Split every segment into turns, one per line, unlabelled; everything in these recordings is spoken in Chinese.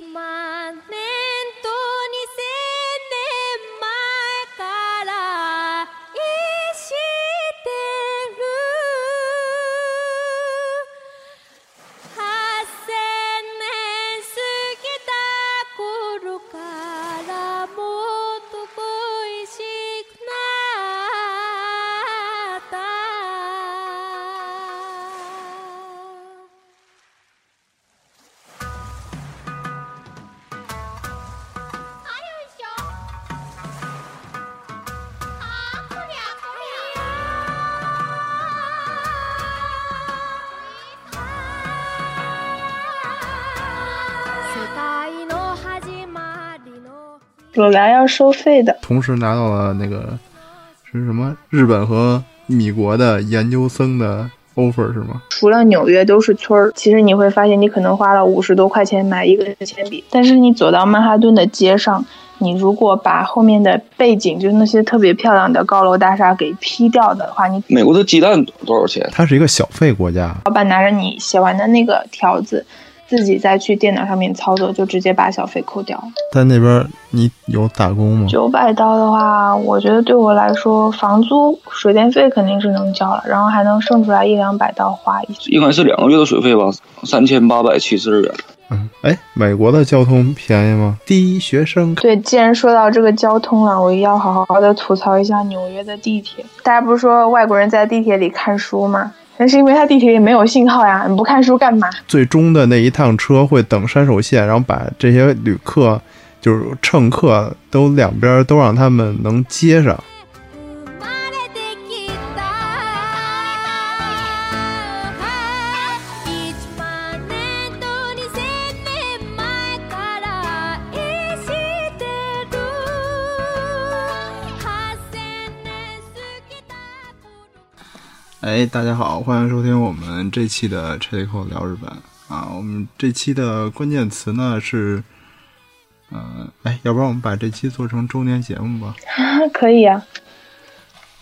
Batman.
裸聊要收费的，
同时拿到了那个是什么日本和米国的研究生的 offer 是吗？
除了纽约都是村儿。其实你会发现，你可能花了五十多块钱买一个铅笔，但是你走到曼哈顿的街上，你如果把后面的背景，就是那些特别漂亮的高楼大厦给 P 掉的话，你
美国的鸡蛋多少钱？
它是一个小费国家，
老板拿着你写完的那个条子，自己再去电脑上面操作，就直接把小费扣掉了。
在那边你有打工吗？
九百刀的话，我觉得对我来说，房租、水电费肯定是能交了，然后还能剩出来一两百刀花一次。
应该是两个月的水费吧，三千八百七十日元。
嗯，哎，美国的交通便宜吗？第一学生
对，既然说到这个交通了，我要好好的吐槽一下纽约的地铁。大家不是说外国人在地铁里看书吗？那是因为他地铁里没有信号呀，你不看书干嘛？
最终的那一趟车会等山手线，然后把这些旅客就是乘客都两边都让他们能接上。哎，大家好，欢迎收听我们这期的 c h e c o 聊日本啊。我们这期的关键词呢是，呃，哎，要不然我们把这期做成周年节目吧？
可以啊，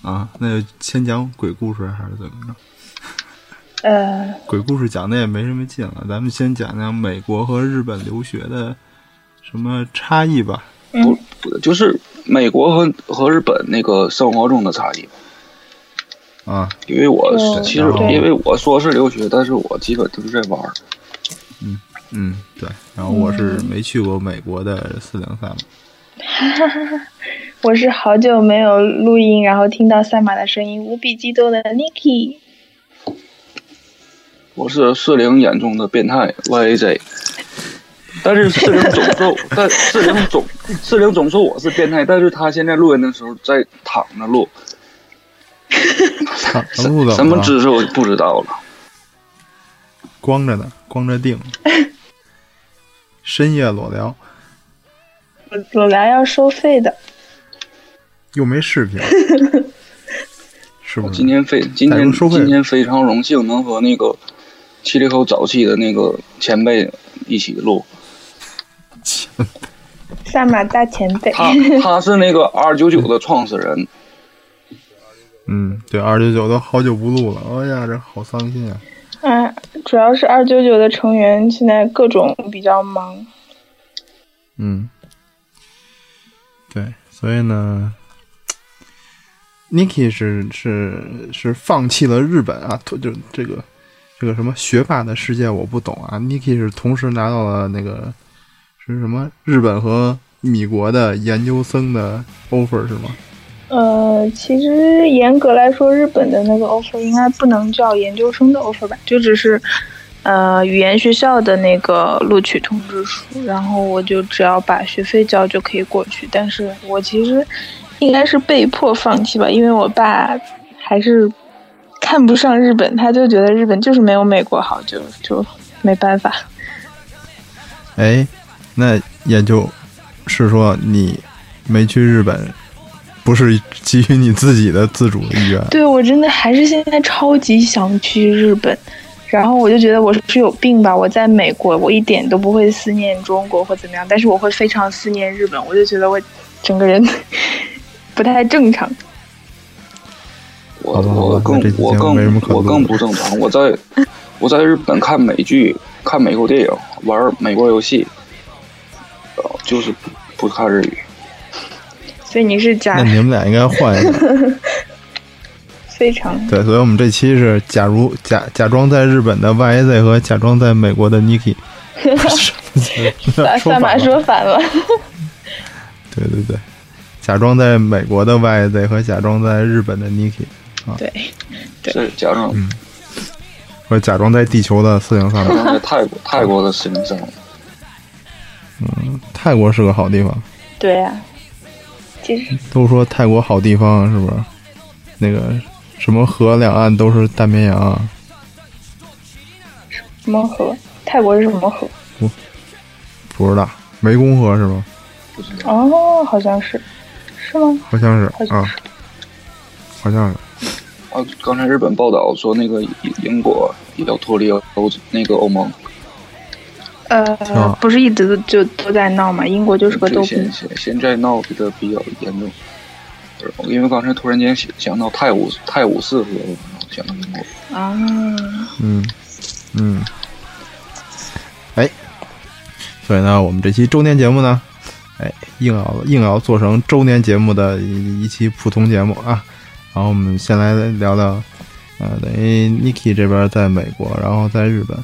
啊，那就先讲鬼故事还是怎么着？
呃，
鬼故事讲的也没什么劲了，咱们先讲讲美国和日本留学的什么差异吧。
不不，就是美国和和日本那个生活中的差异。
啊，
因为我是
嗯
其实
对
因为我说是留学，但是我基本都是在玩儿。
嗯，对。然后我是没去过美国的四零三嘛。
我是好久没有录音，然后听到赛马的声音，无比激动的 Niki。
我是四零眼中的变态 YAJ，但是四零总说，但四零总四零总说我是变态，但是他现在录音的时候在躺着录，什么？姿势我不知道了。
光着呢，光着腚。深夜裸聊，
裸聊要收费的，
又没视频，是不是？
今天非今天今天非常荣幸能和那个七里口早期的那个前辈一起录，
赛马大前辈。
他他是那个 R 九九的创始人，
嗯，对，二九九都好久不录了，哎呀，这好伤心啊！
哎，主要是二九九的成员现在各种比较忙。
嗯，对，所以呢，Niki 是是是放弃了日本啊，就这个这个什么学霸的世界我不懂啊。Niki 是同时拿到了那个是什么日本和米国的研究生的 offer 是吗？
呃，其实严格来说，日本的那个 offer 应该不能叫研究生的 offer 吧，就只是呃语言学校的那个录取通知书，然后我就只要把学费交就可以过去。但是我其实应该是被迫放弃吧，因为我爸还是看不上日本，他就觉得日本就是没有美国好，就就没办法。
哎，那也就是说你没去日本，不是基于你自己的自主意愿。
对我真的还是现在超级想去日本，然后我就觉得我是有病吧。我在美国，我一点都不会思念中国或怎么样，但是我会非常思念日本。我就觉得我整个人 不太正常。
我我更我更我更不正常。我在我在日本看美剧、看美国电影、玩美国游戏，就是不不看日语。
所以你是假
那你们俩应该换一个。
非常。
对，所以我们这期是假如假假装在日本的 YZ 和假装在美国的 Niki。
把
说
算把
反。
说反了。
对对对，假装在美国的 YZ 和假装在日本的 Niki，
对，对。
是假装。
或者假装在地球的四零三
假装在泰国泰国的四零三，嗯
泰国是个好地方，
对呀、其实
都说泰国好地方，是不是？那个什么河两岸都是大绵羊啊，
什么河？泰国是什么河？
不不知道湄公河是吗？
不知道。
哦，好像是，是吗？
好像是啊
好像是，
好像是。
啊，刚才日本报道说那个英英国要脱离欧那个欧盟，
呃
啊，
不是一直都就都在闹嘛？英国就是个逗
对，
逼
现。现现在闹的比较严重。因为刚才突然间想想到泰晤泰晤士河，想到英国。
啊，
嗯，嗯，哎，所以呢，我们这期周年节目呢，哎，硬要硬要做成周年节目的一一期普通节目啊。然后我们先来聊聊，呃，等于 Niki 这边在美国，然后在日本，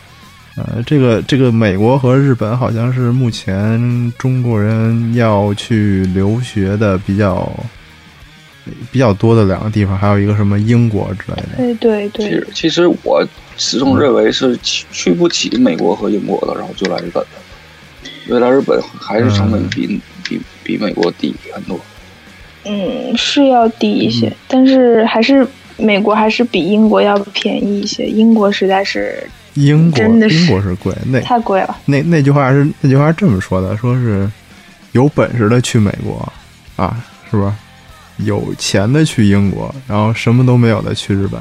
呃，这个这个美国和日本好像是目前中国人要去留学的比较比较多的两个地方，还有一个什么英国之类的。
对对对
其实，其实我始终认为是去去不起美国和英国的，然后就来日本了。因为来日本还是成本比、比比美国低很多。
嗯，是要低一些，但是还是美国还是比英国要便宜一些。英国实在是
英国英国是贵，那
太贵了。
那那句话是那句话是这么说的，说是有本事的去美国啊，是吧？有钱的去英国，然后什么都没有的去日本。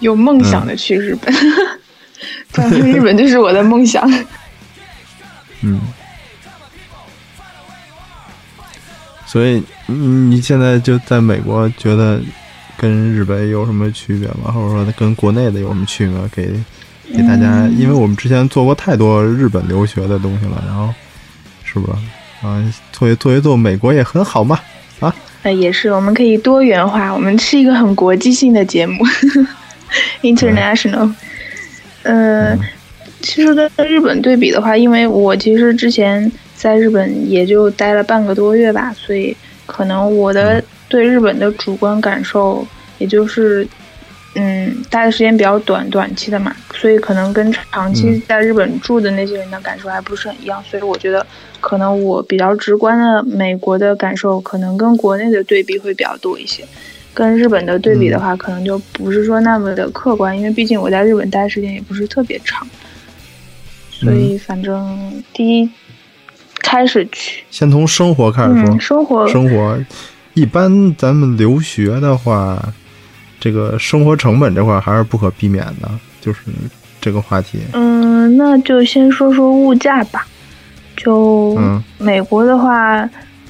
有梦想的去日本，反正日本就是我的梦想。
嗯，所以嗯你现在就在美国，觉得跟日本有什么区别吗？或者说跟国内的有什么区别？给给大家，因为我们之前做过太多日本留学的东西了，然后是不是啊？做一做一做美国也很好嘛，啊，
呃，也是，我们可以多元化，我们是一个很国际性的节目，international。呃，其实跟日本对比的话，因为我其实之前在日本也就待了半个多月吧，所以可能我的对日本的主观感受，也就是，嗯，待的时间比较短，短期的嘛，所以可能跟长期
嗯
在日本住的那些人的感受还不是很一样，所以我觉得可能我比较直观的美国的感受，可能跟国内的对比会比较多一些。跟日本的对比的话，可能就不是说那么的客观，因为毕竟我在日本待的时间也不是特别长，所以反正第一开始去，
先从生活开始说。
嗯，生活
生活，一般咱们留学的话，这个生活成本这块还是不可避免的，就是这个话题。
嗯，那就先说说物价吧。就
嗯
美国的话，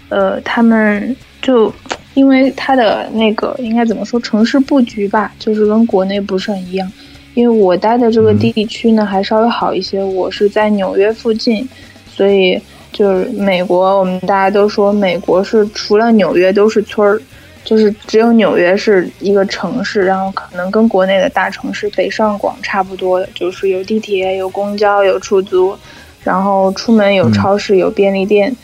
呃，他们就因为它的那个应该怎么说城市布局吧，就是跟国内不是很一样。因为我待的这个
嗯
地区呢，还稍微好一些，我是在纽约附近，所以就是美国，我们大家都说美国是除了纽约都是村儿，就是只有纽约是一个城市，然后可能跟国内的大城市北上广差不多的，就是有地铁、有公交、有出租，然后出门有超市、有便利店，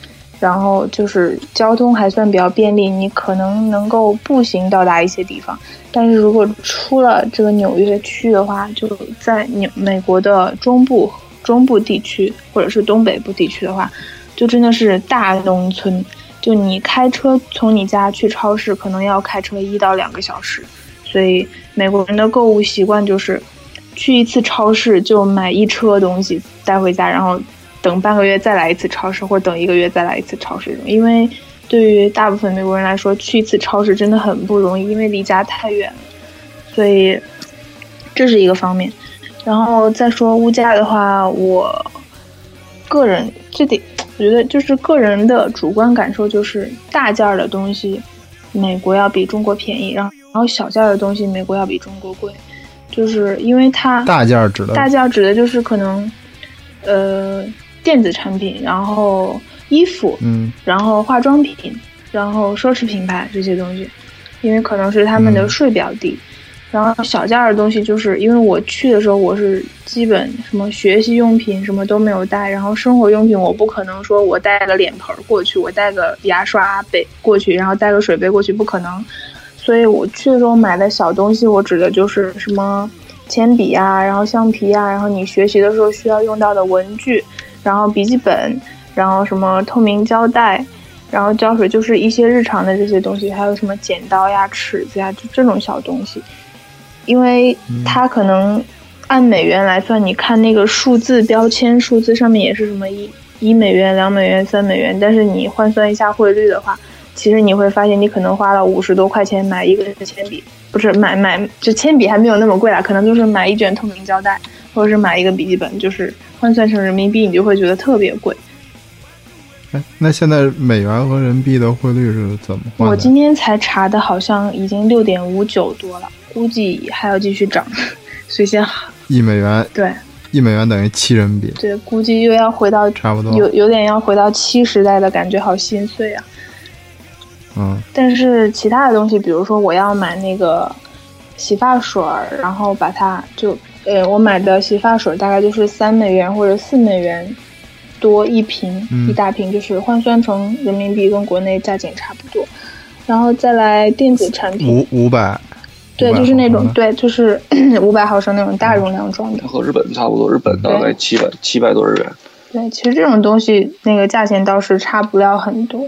然后就是交通还算比较便利，你可能能够步行到达一些地方。但是如果出了这个纽约区的话，就在纽美国的中部中部地区或者是东北部地区的话，就真的是大农村。就你开车从你家去超市，可能要开车一到两个小时。所以美国人的购物习惯就是，去一次超市就买一车东西带回家，然后等半个月再来一次超市，或者等一个月再来一次超市。因为对于大部分美国人来说，去一次超市真的很不容易，因为离家太远了。所以这是一个方面。然后再说物价的话，我个人这得我觉得就是个人的主观感受，就是大件儿的东西，美国要比中国便宜，然后然后小件儿的东西，美国要比中国贵，就是因为它
大件儿指的
大件儿指的就是可能，呃，电子产品，然后衣服，
嗯。
然后化妆品，然后奢侈品牌这些东西，因为可能是他们的
嗯。
税比较低。然后小件儿的东西，就是因为我去的时候，我是基本什么学习用品什么都没有带，然后生活用品我不可能说我带个脸盆儿过去，我带个牙刷杯过去，然后带个水杯过去，不可能。所以我去的时候买的小东西，我指的就是什么铅笔呀、然后橡皮呀、然后你学习的时候需要用到的文具，然后笔记本，然后什么透明胶带，然后胶水，就是一些日常的这些东西，还有什么剪刀呀、尺子呀，就这种小东西。因为它可能按美元来算，你看那个数字标签，数字上面也是什么一一美元、两美元、三美元，但是你换算一下汇率的话，其实你会发现你可能花了五十多块钱买一个铅笔，不是买买就铅笔还没有那么贵啦，可能就是买一卷透明胶带，或者是买一个笔记本，就是换算成人民币，你就会觉得特别贵。
哎，那现在美元和人民币的汇率是怎么换？
我今天才查的，好像已经六点五九多了，估计还要继续涨，所以先
一美元，
对
一美元等于七人民币，
对，估计又要回到
差不多。
有有点要回到七时代的感觉，好心碎啊。
嗯
但是其他的东西，比如说我要买那个洗发水儿，然后把它就呃，我买的洗发水大概就是三美元或者四美元多一瓶，
嗯
一大瓶，就是换算成人民币跟国内价钱差不多。然后再来电子产品，
五五百，
对，就是那种对，就是 五百毫升那种大容量装的。
和日本差不多，日本大概七百七百多日元。
对，其实这种东西那个价钱倒是差不了很多。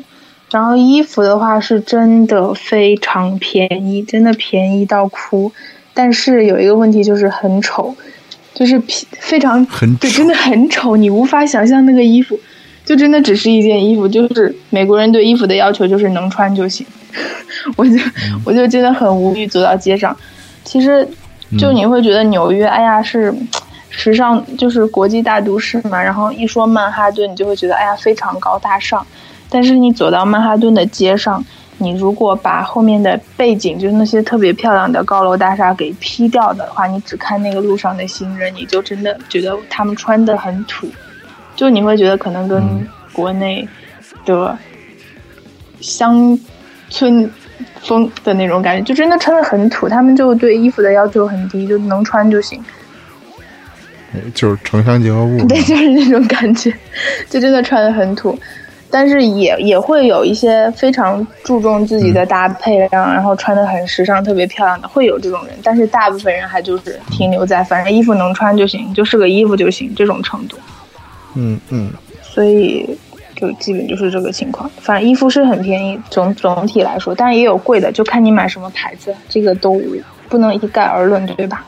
然后衣服的话是真的非常便宜，真的便宜到哭。但是有一个问题就是很丑，就是皮非常对，
很对
真的很丑，你无法想象那个衣服，就真的只是一件衣服，就是美国人对衣服的要求就是能穿就行。我就我就真的很无语，走到街上，其实就你会觉得纽约，哎呀是。时尚就是国际大都市嘛，然后一说曼哈顿，你就会觉得哎呀非常高大上。但是你走到曼哈顿的街上，你如果把后面的背景，就是那些特别漂亮的高楼大厦给 P 掉的话，你只看那个路上的行人，你就真的觉得他们穿的很土，就你会觉得可能跟国内的乡村风的那种感觉，就真的穿的很土。他们就对衣服的要求很低，就能穿就行。
就是城乡结合部。
对，就是那种感觉，就真的穿的很土。但是也也会有一些非常注重自己的搭配，然后然后穿的很时尚、特别漂亮的，会有这种人。但是大部分人还就是停留在反正衣服能穿就行，就是个衣服就行这种程度。
嗯嗯，
所以就基本就是这个情况。反正衣服是很便宜，总总体来说，但是也有贵的，就看你买什么牌子，这个都不能一概而论，对吧？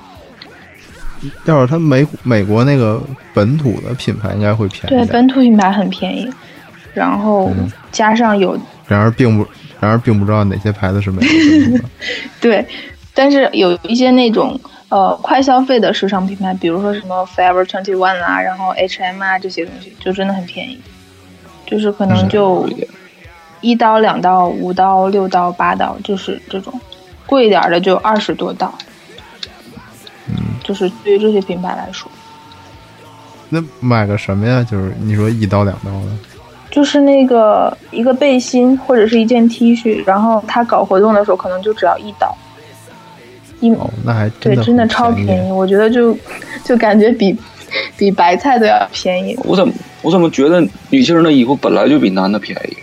要是他美美国那个本土的品牌，应该会便宜
对，本土品牌很便宜，然后加上有
然而并不，然而并不知道哪些牌子是美国的。
对，但是有一些那种呃快消费的时尚品牌，比如说什么 Forever Twenty One 啦，然后 H&M 啊这些东西，就真的很便宜，就是可能就
一
刀、两刀、五刀、六刀、八刀，就是这种，贵一点的就二十多刀。嗯就是对于这些品牌来说，
那买个什么呀？就是你说一刀两刀的，
就是那个一个背心或者是一件 T 恤，然后他搞活动的时候可能就只要一刀，一
哦，那还
对，
的
真的超便宜，我觉得就就感觉比比白菜都要便宜，
我怎么我怎么觉得女性的衣服本来就比男的便宜？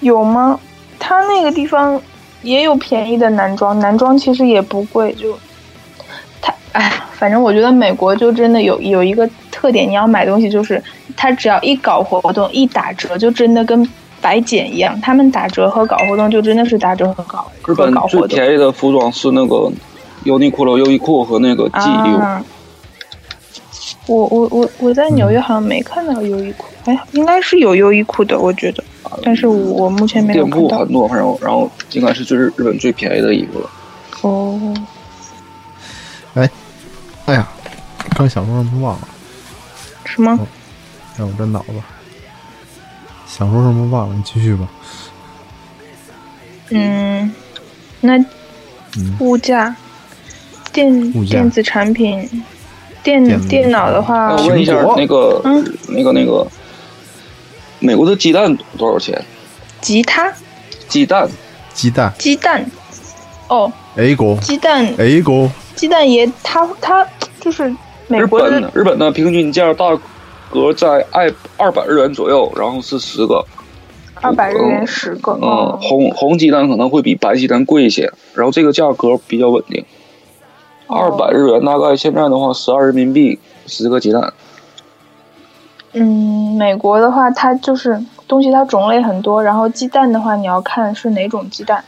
有吗？他那个地方也有便宜的男装，男装其实也不贵，就他哎，反正我觉得美国就真的有有一个特点，你要买东西就是他只要一搞活动一打折，就真的跟白捡一样，他们打折和搞活动就真的是打折和搞
日本最便宜的服装是那个优衣库了优衣库和那个 GU，、
啊。我我我我在纽约好像没看到优衣库，哎，应该是有优衣库的，我觉得，但是我目前没有看到
店铺很。多，反正然后应该是就是日本最便宜的衣服了。
哦，
哎，哎呀，刚想说什么忘了，
什么？
哎，我这脑子想说什么忘了，你继续吧。
嗯，那
嗯
物价、电
价
电子产品、电
电
脑的话，
我问一下，那个
嗯
那个那个，美国的鸡蛋多少钱？
吉他、
鸡蛋
鸡蛋
鸡蛋，哦
，A 国
鸡蛋
A 国
鸡蛋也，它它就是美国的
本的日本的平均价大格在二二百日元左右，然后是十个。
二百日元十个，
嗯，
哦，
红红鸡蛋可能会比白鸡蛋贵一些，然后这个价格比较稳定。二百日元大概现在的话，十二人民币十个鸡蛋。
嗯，美国的话，它就是东西它种类很多，然后鸡蛋的话，你要看是哪种鸡蛋，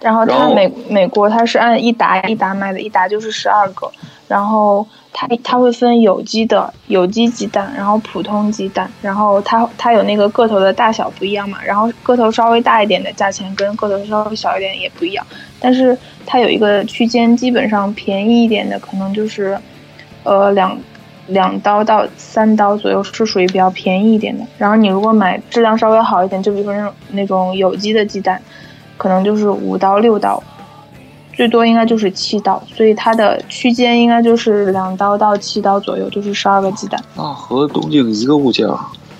然后它美美国它是按一打一打卖的，一打就是十二个，然后它它会分有机的有机鸡蛋，然后普通鸡蛋，然后它它有那个个头的大小不一样嘛，然后个头稍微大一点的价钱跟个头稍微小一点也不一样，但是它有一个区间，基本上便宜一点的可能就是，呃两两刀到三刀左右是属于比较便宜一点的。然后你如果买质量稍微好一点，就比如说那种那种有机的鸡蛋，可能就是五刀六刀，最多应该就是七刀，所以它的区间应该就是两刀到七刀左右，就是十二个鸡蛋，
那和东京一个物价，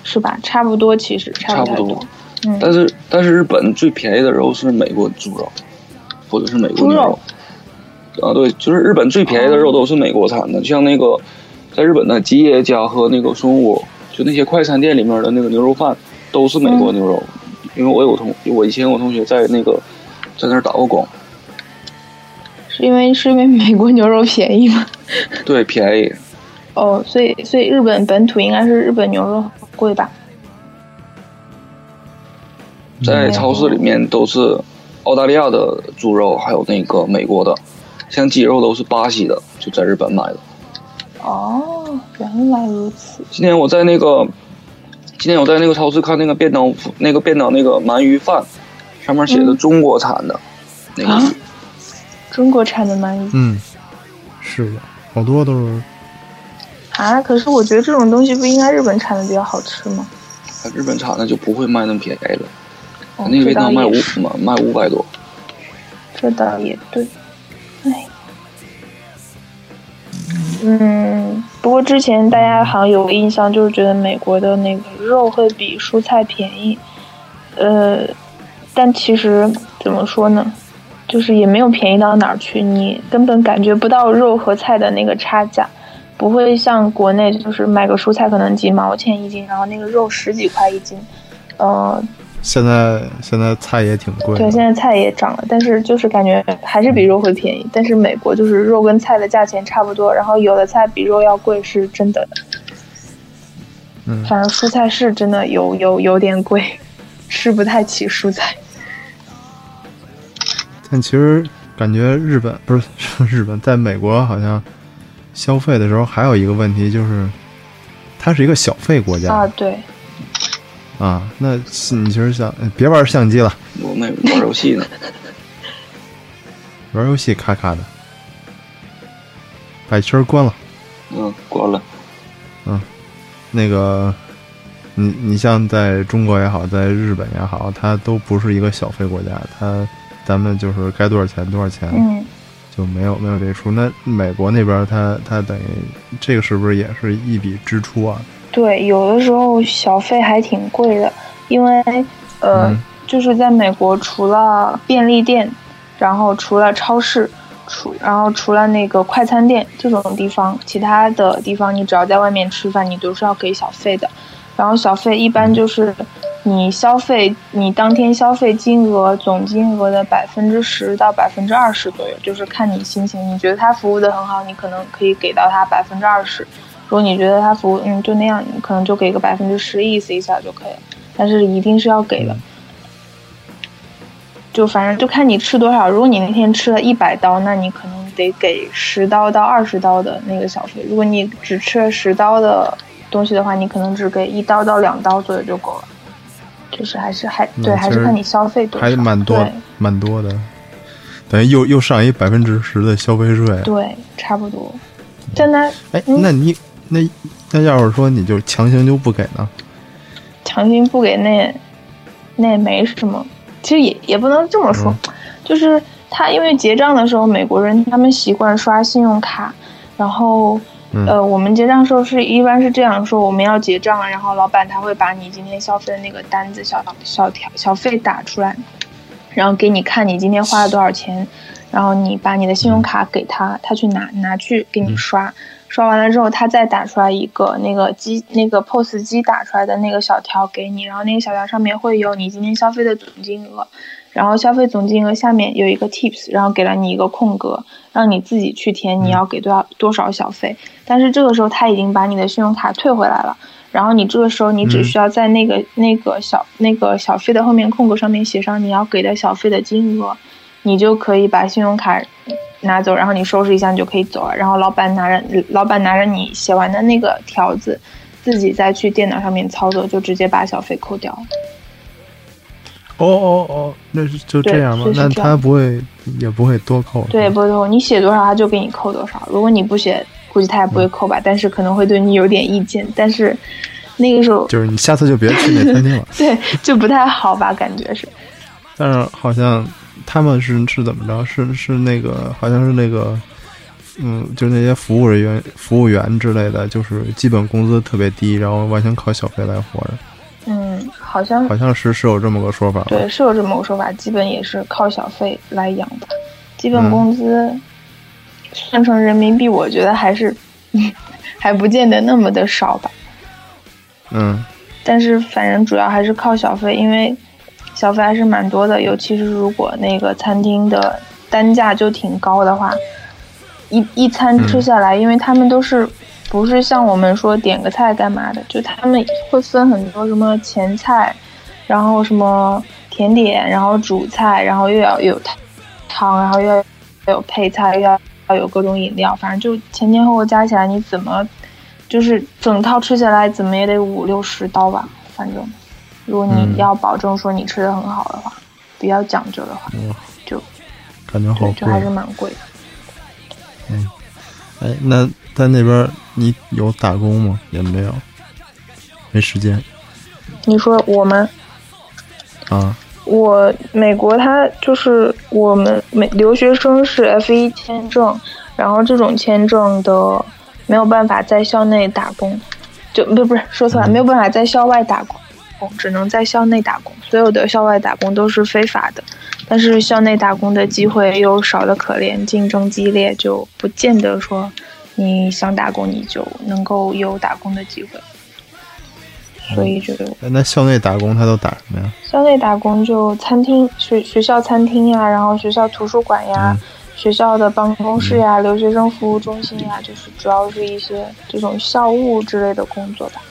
是吧？差不多，其实差不
多。
嗯，
但是但是日本最便宜的肉是美国猪肉，或者是美国牛
猪肉。
啊，对，就是日本最便宜的肉都是美国产的，像那个在日本的吉野家和那个松屋，就那些快餐店里面的那个牛肉饭都是美国牛肉，因为我有同我以前我同学在那个在那儿打过工，
是因为是因为美国牛肉便宜吗？
对，便宜。
哦，所以所以日本本土应该是日本牛肉贵吧？
在超市里面都是澳大利亚的猪肉，还有那个美国的，像鸡肉都是巴西的，就在日本买的。
哦，原来如此。
今天我在那个，今天我在那个超市看那个便当，那个便当那个鳗鱼饭，上面写的
嗯
中国产的，那个
中国产的鳗鱼
嗯，是的，好多都是
啊，可是我觉得这种东西不应该日本产的比较好吃吗？
日本产的就不会卖那么便宜了，
哦，
那个
这倒
便当卖五
也是，
卖卖五百多。
这倒也对。哎，嗯，不过之前大家好像有个印象，就是觉得美国的那个肉会比蔬菜便宜，呃，但其实怎么说呢，就是也没有便宜到哪儿去，你根本感觉不到肉和菜的那个差价。不会像国内，就是买个蔬菜可能几毛钱一斤，然后那个肉十几块一斤，呃，
现在现在菜也挺贵
对，现在菜也涨了，但是就是感觉还是比肉会便宜。但是美国就是肉跟菜的价钱差不多，然后有的菜比肉要贵是真的。
嗯
反正蔬菜是真的有有有点贵，吃不太起蔬菜。
但其实感觉日本不是 日本，在美国好像消费的时候还有一个问题就是，它是一个小费国家
啊，对，
啊那你其实想呃别玩相机了，
我那玩游戏呢，
玩游戏咔咔的，把圈关了。
嗯，关了。
嗯那个，你你像在中国也好，在日本也好，它都不是一个小费国家，它咱们就是该多少钱多少钱，
嗯，
就没有没有这数。那美国那边它它等于这个是不是也是一笔支出啊？
对，有的时候小费还挺贵的，因为呃，
嗯
就是在美国，除了便利店，然后除了超市，除然后除了那个快餐店这种地方，其他的地方你只要在外面吃饭，你都是要给小费的。然后小费一般就是你消费你当天消费金额总金额的百分之十到百分之二十左右，就是看你心情。你觉得他服务的很好，你可能可以给到他百分之二十；如果你觉得他服务嗯就那样，你可能就给个百分之十，意思一下就可以了。但是一定是要给的。就反正就看你吃多少。如果你那天吃了一百刀，那你可能得给十刀到二十刀的那个小费。如果你只吃了十刀的东西的话，你可能只给一刀到两刀左右就够了。就是还是还对，还是看你消费多少。
还蛮多蛮多的，等于又又上一百分之十的消费税。
对，差不多。但他
哎，
嗯
那你那那要是说你就强行就不给呢？
强行不给那那也没什么，其实也也不能这么说，
嗯
就是他因为结账的时候，美国人他们习惯刷信用卡，然后
嗯。
呃，我们结账时候是一般是这样说，我们要结账，然后老板他会把你今天消费的那个单子小小条小费打出来，然后给你看你今天花了多少钱，然后你把你的信用卡给他，他去拿拿去给你刷，刷完了之后他再打出来一个那个机那个 POS 机打出来的那个小条给你，然后那个小条上面会有你今天消费的总金额，然后消费总金额下面有一个 tips，然后给了你一个空格，让你自己去填你要给多少多少小费。但是这个时候他已经把你的信用卡退回来了，然后你这个时候你只需要在那个、那个小那个小费的后面空格上面写上你要给的小费的金额，你就可以把信用卡拿走，然后你收拾一下你就可以走了。然后老板拿着老板拿着你写完的那个条子，自己再去电脑上面操作，就直接把小费扣掉了。
哦哦哦，那是就这样吗？那他不会也不会多扣？
对，不会多扣，你写多少他就给你扣多少。如果你不写，估计他也不
嗯
会扣吧，但是可能会对你有点意见。但是那个时候，
就是你下次就别去那餐厅了。
对，就不太好吧，感觉是。
但是好像他们是是怎么着？是是那个好像是那个，嗯，就那些服务人员、服务员之类的，就是基本工资特别低，然后完全靠小费来活着。
嗯，好像
好像是是有这么个说法？
对，是有这么个说法，基本也是靠小费来养的。基本
嗯
工资算成人民币，我觉得还是 还不见得那么的少吧。
嗯
但是反正主要还是靠小费，因为小费还是蛮多的，尤其是如果那个餐厅的单价就挺高的话，一一餐吃下来，因为他们都是不是像我们说点个菜干嘛的，就他们会分很多什么前菜，然后什么甜点，然后主菜，然后又要有汤，然后又要有配菜，又要要有各种饮料，反正就前前后后加起来，你怎么就是整套吃下来，怎么也得五六十刀吧，反正。如果你
嗯
要保证说你吃的很好的话，比较讲究的话，
哇
就
感觉好
对，就还是。蛮贵的。
嗯哎，那在那边你有打工吗？也没有，没时间
你说我们，
啊。
我美国他就是我们美留学生是 F 一签证，然后这种签证的没有办法在校内打工，就不不是说错了，没有办法在校外打工，只能在校内打工。所有的校外打工都是非法的，但是校内打工的机会又少得可怜，竞争激烈，就不见得说你想打工你就能够有打工的机会。所以就
哎那校内打工他都打什么呀？
校内打工就餐厅、学学校餐厅呀，然后学校图书馆呀，
嗯
学校的办公室呀，留学生服务中心呀，就是主要是一些这种校务之类的工作吧。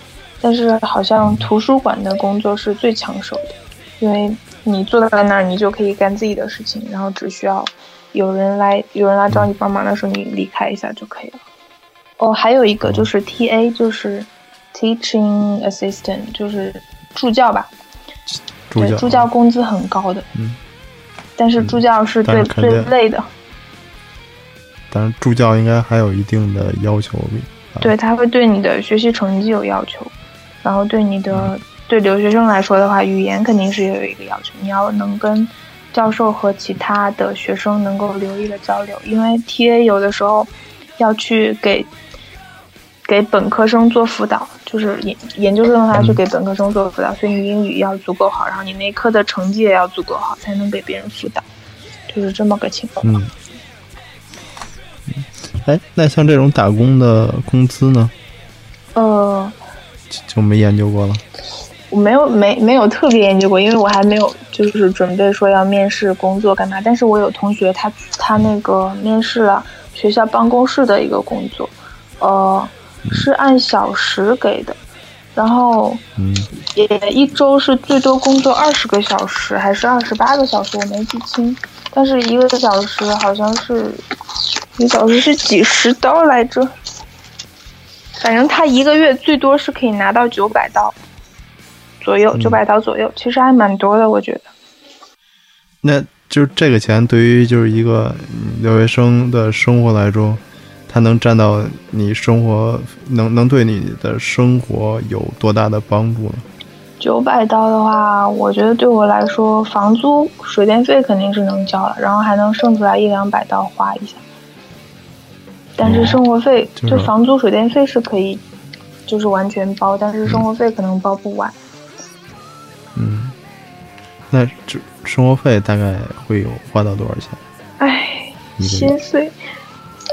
但是好像图书馆的工作是最抢手的，因为你坐在那儿，你就可以干自己的事情，然后只需要有人来有人来找你帮忙的时候，你离开一下就可以了。哦，还有一个就是 TA，就是 Teaching Assistant，就是助教吧。对，
助教。
助教工资很高的，
嗯，
但是助教是最、最累的，
但是助教应该还有一定的要求。啊
对，他会对你的学习成绩有要求，然后对你
嗯
的、对留学生来说的话，语言肯定是有一个要求，你要能跟教授和其他的学生能够流利的交流，因为 TA 有的时候要去给给本科生做辅导，就是研研究生的话
嗯
去给本科生做辅导，所以你英语要足够好，然后你那科的成绩也要足够好，才能给别人辅导，就是这么个情况。
嗯。哎，那像这种打工的工资呢，
呃，
就就没研究过了。
我没有没没有特别研究过，因为我还没有就是准备说要面试工作干嘛。但是我有同学他他那个面试了学校办公室的一个工作，呃，是按小时给的，然后
嗯
也一周是最多工作二十个小时还是二十八个小时，我没记清。但是一个小时好像是一个小时是几十刀来着，反正他一个月最多是可以拿到九百刀左右，
嗯
九百刀左右，其实还蛮多的，我觉得。
那就是这个钱对于就是一个嗯留学生的生活来说，它能占到你生活能能对你的生活有多大的帮助呢？
九百刀的话，我觉得对我来说，房租、水电费肯定是能交了，然后还能剩出来一两百刀花一下。但是生活费、
就
房租、水电费是可以，就是完全包，但是生活费可能包不完。
嗯，那这生活费大概会有花到多少钱？
唉？心碎。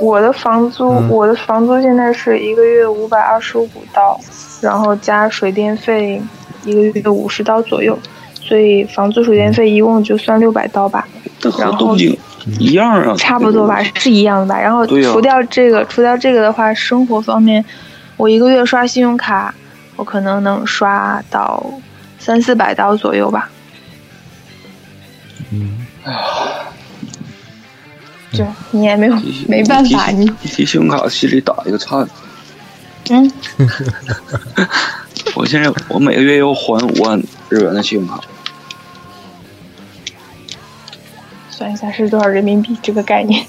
我的房租，
嗯。
我的房租现在是一个月五百二十五刀，然后加水电费一个月五十刀左右，所以房租、水电费一共就算六百刀吧，
这和
然后
东京一样啊，
差不多吧，是一样的吧。然后除掉这个，除掉这个的话，生活方面，我一个月刷信用卡，我可能能刷到三四百刀左右吧。
嗯，
就你也没有没办法，你
提一提信用卡，心里打一个颤。
嗯，
我现在我每个月要还五万日元的信用卡，
算一下是多少人民币这个概念。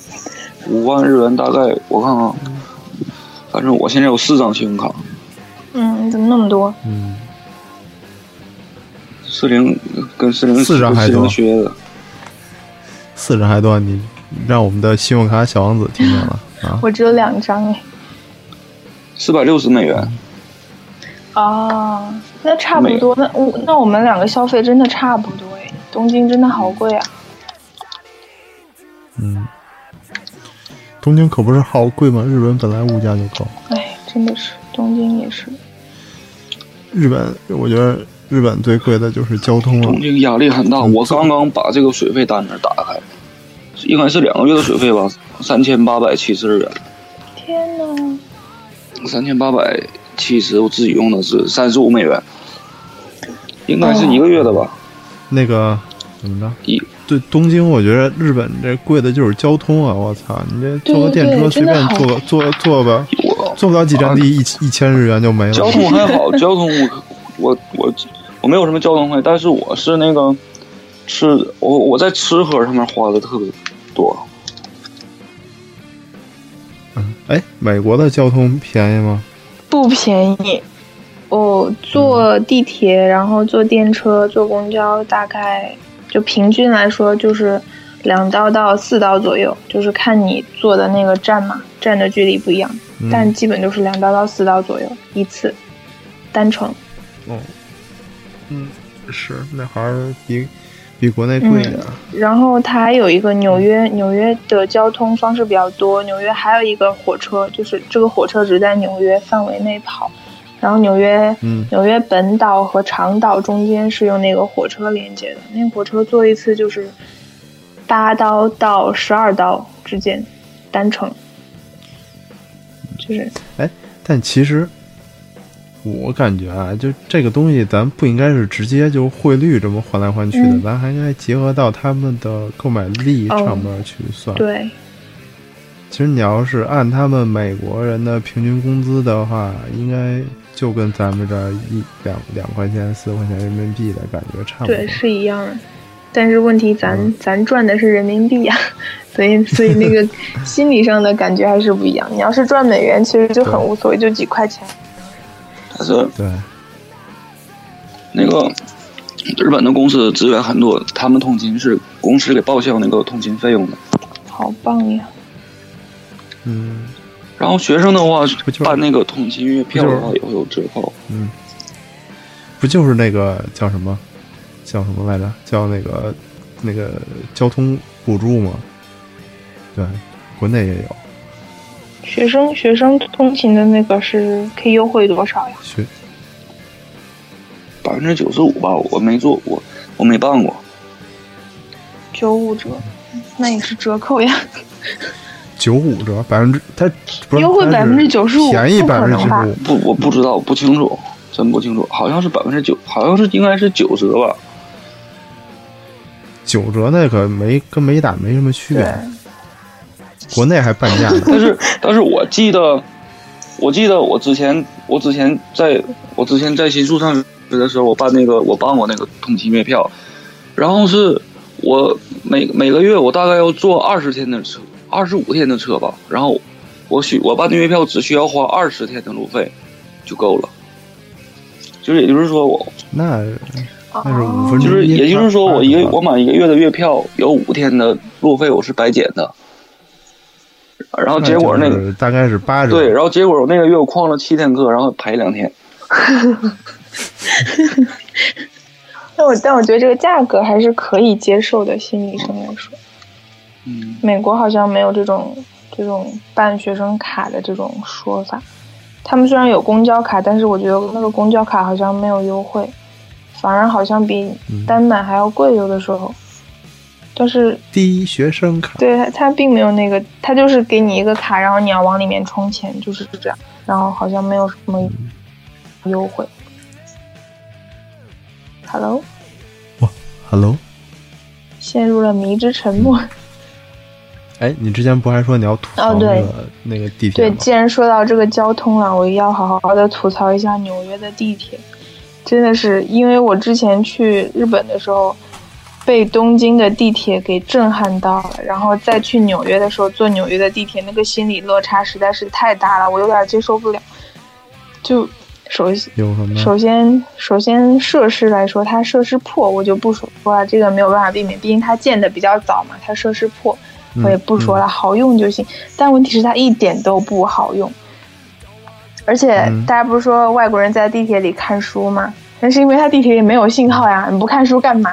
五万日元大概我看看，反正我现在有四张信用卡，
嗯，怎么那么多？
嗯，
四零跟四零
四张还多四张还多，你让我们的信用卡小王子听见了 啊！
我只有两张哎。
四百六十美元。
啊，那差不多。那我那我们两个消费真的差不多哎。东京真的好贵啊！
嗯，东京可不是好贵吗？日本本来物价就高。
哎，真的是东京也是。
日本，我觉得日本最贵的就是交通了
东。京压力很大，我刚刚把这个水费单子打开，应该是两个月的水费吧，三千八百七十日元，
天呐，
三千八百七十，我自己用的是三十五美元，应该是一个月的吧？
那个怎么着？
一
对东京，我觉得日本这贵的就是交通啊！我操，你这坐个
对对
电车随便坐个坐坐
吧
坐不了几站地，一一千日元就没了。
交通还好，交通我我我我没有什么交通费，但是我是那个吃我我在吃喝上面花的特别多。
嗯，哎，美国的交通便宜吗？
不便宜。我坐地铁，然后坐电车、坐公交，大概就平均来说就是两刀到四刀左右，就是看你坐的那个站嘛，站的距离不一样，
嗯
但基本都是两刀到四刀左右一次单程。
哦，嗯，是那还是比比国内贵点儿。
然后它还有一个纽约，纽约的交通方式比较多。纽约还有一个火车，就是这个火车只在纽约范围内跑。然后纽约，
嗯
纽约本岛和长岛中间是用那个火车连接的。那个火车坐一次就是八刀到十二刀之间，单程。就是哎
但其实我感觉啊，就这个东西，咱不应该是直接就汇率这么换来换去的，
嗯
咱还应该结合到他们的购买力
哦
上面去算。
对，
其实你要是按他们美国人的平均工资的话，应该就跟咱们这儿一两两块钱、四块钱人民币的感觉差不多。
对，是一样的。但是问题咱，
嗯
咱赚的是人民币呀、所以所以那个心理上的感觉还是不一样。你要是赚美元，其实就很无所谓，就几块钱。
但是
对，
那个日本的公司资源很多，他们通勤是公司给报销那个通勤费用的。
好棒呀！
嗯
然后学生的话办那个通勤月票的话也会有折扣。
嗯，不就是那个叫什么，叫什么来着？叫那个那个交通补助吗？对，国内也有
学生学生通勤的那个是可以优惠多少呀？
学
百分之九十五吧，我没做过，我没办过。
九五折，那也是折扣呀。
九五折，百分之它不是
优惠
百分
之九十五
便宜百分之五。
不，我不知道，不清楚，真不清楚，好像是百分之九，好像是应该是九折吧。
九折那可没跟没打没什么区别，，国内还半价呢。
但是，但是我记得，我记得我之前，我之前在我之前在新宿上学的时候，我办那个我办过那个通勤月票，然后是我每每个月我大概要坐二十天的车，二十五天的车吧，然后我需我办的月票只需要花二十天的路费就够了，就是也就是说我
那那是五
哦
分钟，
就是也就是说我一个我买一个月的月票有五天的路费我是白捡的，然后结果那个
就是大概是八折，
对，然后结果我那个月我旷了七天课，然后排两天。
但我但我觉得这个价格还是可以接受的，心理上来说。
嗯，
美国好像没有这种这种办学生卡的这种说法。他们虽然有公交卡，但是我觉得那个公交卡好像没有优惠，反而好像比单买还要贵，有的时候。但是
第一学生卡，
对它它并没有那个，他就是给你一个卡，然后你要往里面充钱，就是这样。然后好像没有什么优惠。Hello，哇
Hello，
陷入了迷之沉默。
哎，你之前不还说你要吐槽那个、那个地铁
对，既然说到这个交通了，我要好好的吐槽一下纽约的地铁。真的是，因为我之前去日本的时候，被东京的地铁给震撼到了，然后再去纽约的时候坐纽约的地铁，那个心理落差实在是太大了，我有点接受不了。就首先？首先，首先设施来说，它设施破，我就不说了，这个没有办法避免，毕竟它建的比较早嘛，它设施破，我也不说了，好用就行。但问题是它一点都不好用，而且
嗯
大家不是说外国人在地铁里看书吗？那是因为它地铁里没有信号呀，你不看书干嘛？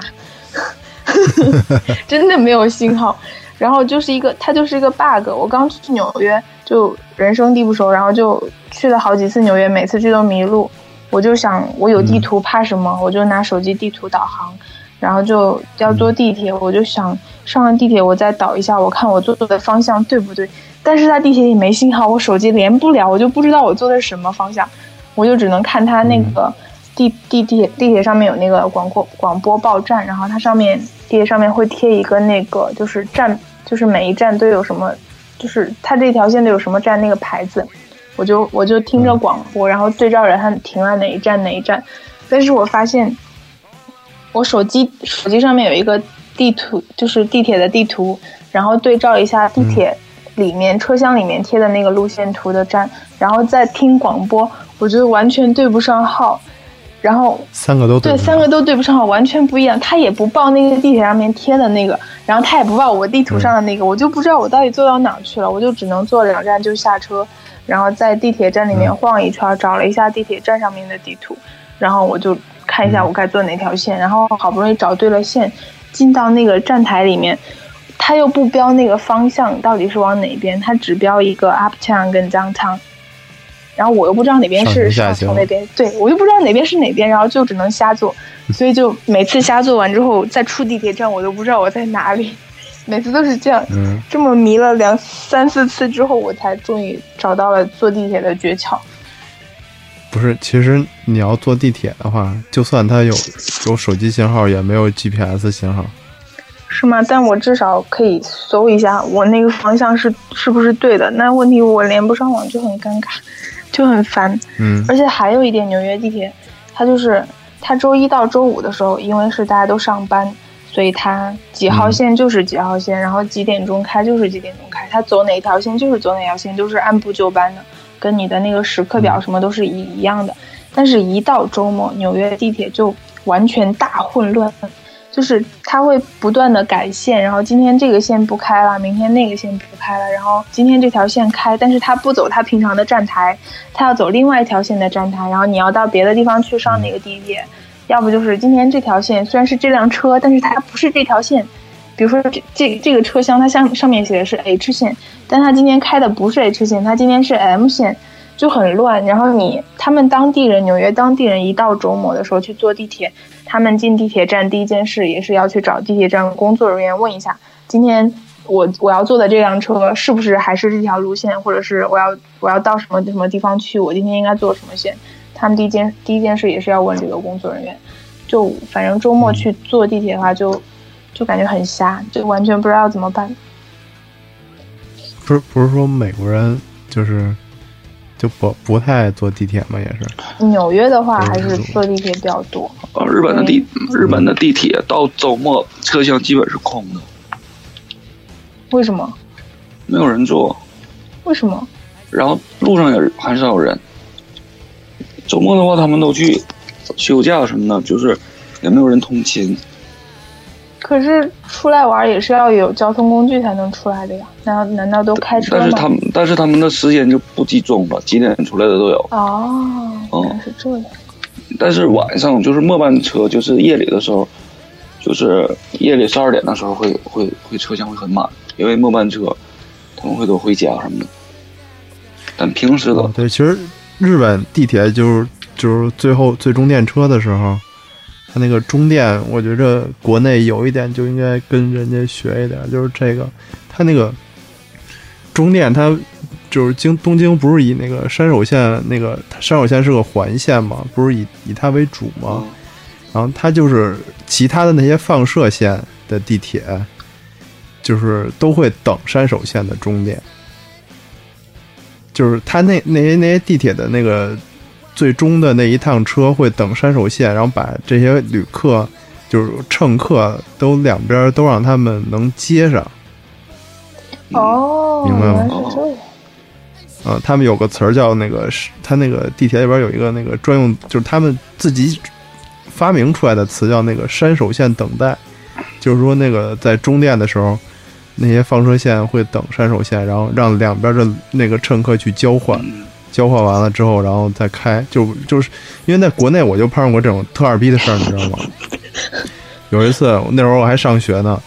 真的没有信号。然后就是一个，它就是一个 bug。我刚去纽约，就人生地不熟，然后就去了好几次纽约，每次去都迷路。我就想，我有地图怕什么？我就拿手机地图导航，然后就要坐地铁，我就想上了地铁，我再导一下，我看我坐的方向对不对。但是它地铁里没信号，我手机连不了，我就不知道我坐的是什么方向，我就只能看它那个地地地铁地铁上面有那个广播广播报站，然后它上面地铁上面会贴一个那个就是站，就是每一站都有什么，就是它这条线都有什么站那个牌子，我就我就听着广播，然后对照着它停了哪一站哪一站，但是我发现我手机手机上面有一个地图，就是地铁的地图，然后对照一下地铁里面、车厢里面贴的那个路线图的站，然后再听广播，我觉得完全对不上号。然后
三个都
对，三个都对不上号，完全不一样。他也不报那个地铁上面贴的那个，然后他也不报我地图上的那个，我就不知道我到底坐到哪儿去了。我就只能坐两站就下车，然后在地铁站里面
嗯
晃一圈，找了一下地铁站上面的地图，然后我就看一下我该坐哪条线，然后好不容易找对了线，进到那个站台里面。他又不标那个方向到底是往哪边，他只标一个 uptown 跟 downtown，然后我又不知道哪边是
上
从那边，对我又不知道哪边是哪边，然后就只能瞎坐，所以就每次瞎坐完之后再出地铁站，我都不知道我在哪里，每次都是这样，
嗯，
这么迷了两三四次之后，我才终于找到了坐地铁的诀窍。
不是，其实你要坐地铁的话，就算它有有手机信号，也没有 GPS 信号。
是吗？但我至少可以搜一下我那个方向是是不是对的。那问题我连不上网就很尴尬，就很烦。
嗯
而且还有一点，纽约地铁它就是它周一到周五的时候，因为是大家都上班，所以它几号线就是几号线，然后几点钟开就是几点钟开，它走哪条线就是走哪条线，都是按部就班的，跟你的那个时刻表什么都是一一样的。但是，一到周末，纽约地铁就完全大混乱。就是它会不断的改线，然后今天这个线不开了，明天那个线不开了，然后今天这条线开，但是它不走它平常的站台，它要走另外一条线的站台，然后你要到别的地方去上那个地铁，要不就是今天这条线虽然是这辆车，但是它不是这条线，比如说这这这个车厢它上上面写的是 H 线，但它今天开的不是 H 线，它今天是 M 线。就很乱，然后你他们当地人，纽约当地人一到周末的时候去坐地铁，他们进地铁站第一件事也是要去找地铁站工作人员问一下，今天我我要坐的这辆车是不是还是这条路线，或者是我要我要到什么什么地方去，我今天应该坐什么线？他们第一件第一件事也是要问这个工作人员。就反正周末去坐地铁的话就，就感觉很瞎，就完全不知道怎么办。
不是不是说美国人就是就不不太爱坐地铁吗？也是。
纽约的话还是坐地铁比较多。
呃，日本的地日本的地铁到周末车厢基本是空的，
为什么？
没有人坐，
为什么？
然后路上也很少有人。周末的话，他们都去休假什么的，就是也没有人通勤。
可是出来玩也是要有交通工具才能出来的呀？难道难道都开车吗？
但是他们但是他们的时间就不集中了，几点出来的都有。
哦，
哦
原来是这样。
但是晚上就是末班车，就是夜里的时候，就是夜里十二点的时候会会会车厢会很满，因为末班车他们会都回家什么的。但平时的
哦，对，其实日本地铁就是就是最后最终电车的时候，它那个中电，我觉着国内有一点就应该跟人家学一点，就是这个，它那个中电，它就是京东京不是以那个山手线那个它山手线是个环线嘛，不是以以它为主嘛，然后它就是其他的那些放射线的地铁，就是都会等山手线的终点。就是它那那些那些地铁的那个最终的那一趟车会等山手线，然后把这些旅客就是乘客都两边都让他们能接上。
哦，
明白吗
原来是这样。
啊，他们有个词儿叫那个是，他那个地铁里边有一个那个专用，就是他们自己发明出来的词叫那个山手线等待，就是说那个在终电的时候，那些放射线会等山手线，然后让两边的那个乘客去交换，交换完了之后，然后再开，就就是因为在国内我就碰上过这种特二逼的事儿，你知道吗？有一次那时候我还上学呢，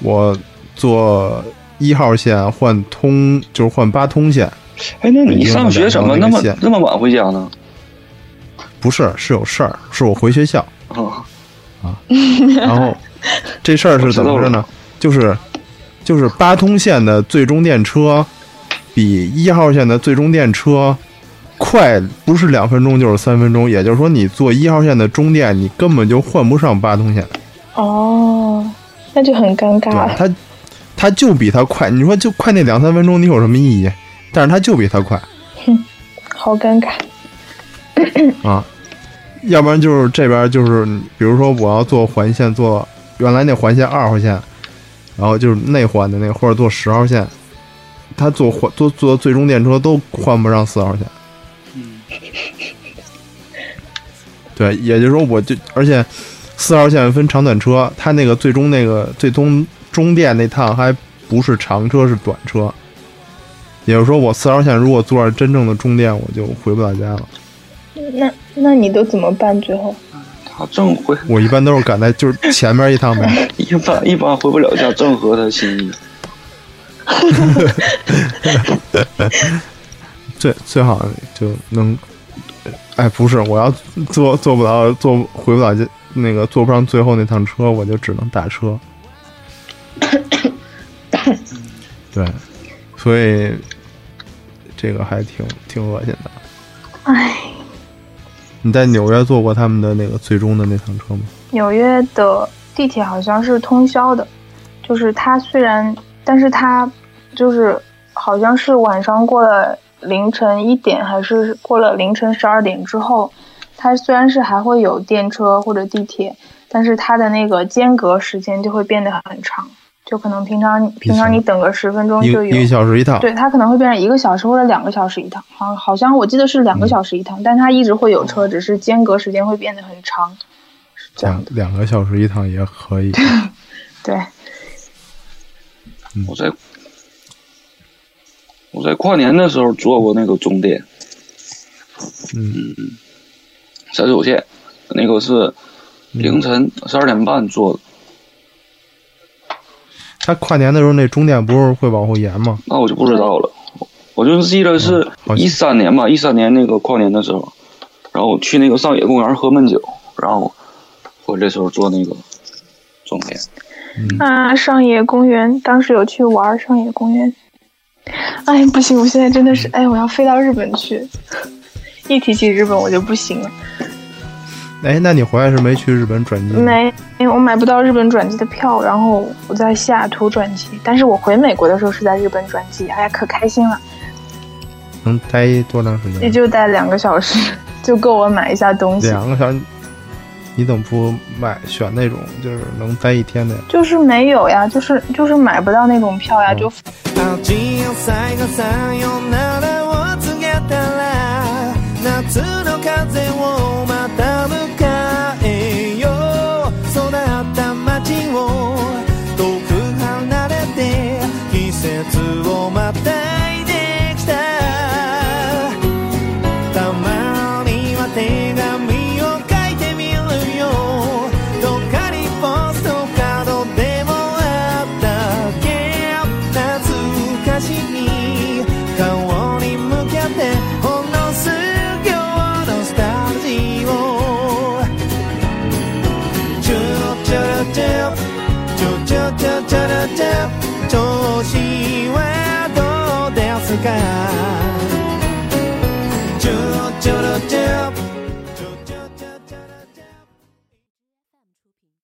我坐一号线换通，就是换八通线。
哎，那你上学怎么那么
那
么晚回家呢？
不是，是有事儿，是我回学校，
啊，
然后这事儿是怎么回事呢？就是就是八通线的最终电车比一号线的最终电车快，不是两分钟就是三分钟，也就是说你坐一号线的终电，你根本就换不上八通线，
哦，那就很尴尬
吧？。它它就比它快，你说就快那两三分钟，你有什么意义？但是它就比它快。
哼好尴尬。
啊，要不然就是这边就是，比如说我要坐环线，坐原来那环线二号线，然后就是内环的那个，或者坐十号线，他坐换坐坐最终电车都换不上四号线。嗯对，也就是说，我就而且四号线分长短车，他那个最终那个最终终电那趟还不是长车，是短车。也就是说，我四号线如果坐上真正的终电，我就回不了家了。
那那你都怎么办？最后
他正回
我一般都是赶在就是前面一趟呗。
一般一般回不了家，正合他心意。
最最好就能，哎，不是，我要坐坐不到，坐回不了家，那个坐不上最后那趟车，我就只能打车。对，所以这个还挺挺恶心的。
哎，
你在纽约坐过他们的那个最终的那趟车吗？
纽约的地铁好像是通宵的，就是它虽然，但是它就是好像是晚上过了凌晨一点，还是过了凌晨十二点之后，它虽然是还会有电车或者地铁，但是它的那个间隔时间就会变得很长，就可能平常平常你等个十分钟就有
一个小时一趟。
对，它可能会变成一个小时或者两个小时一趟，好，好像我记得是两个小时一趟，但它一直会有车，只是间隔时间会变得很长，是这样
两。两个小时一趟也可以。
对，
我在我在跨年的时候坐过那个终点
嗯，
山手线，那个是凌晨十二点半坐的。
他跨年的时候那终点不是会往后延吗？
那我就不知道了，我就记得是一三年吧，一三年那个跨年的时候，然后去那个上野公园喝闷酒，然后回来时候坐那个终点。
啊，上野公园，当时有去玩上野公园。哎，不行，我现在真的是，哎，我要飞到日本去。一提起日本我就不行了，
哎，那你回来是没去日本转机
没，因为，我买不到日本转机的票，然后我在西雅图转机，但是我回美国的时候是在日本转机，哎呀，可开心了，
能待多长时间也？
就待两个小时，就够我买一下东西。
两个小时。你怎么不买选那种就是能待一天的呀？
就是没有呀，就是就是买不到那种票呀，
嗯
就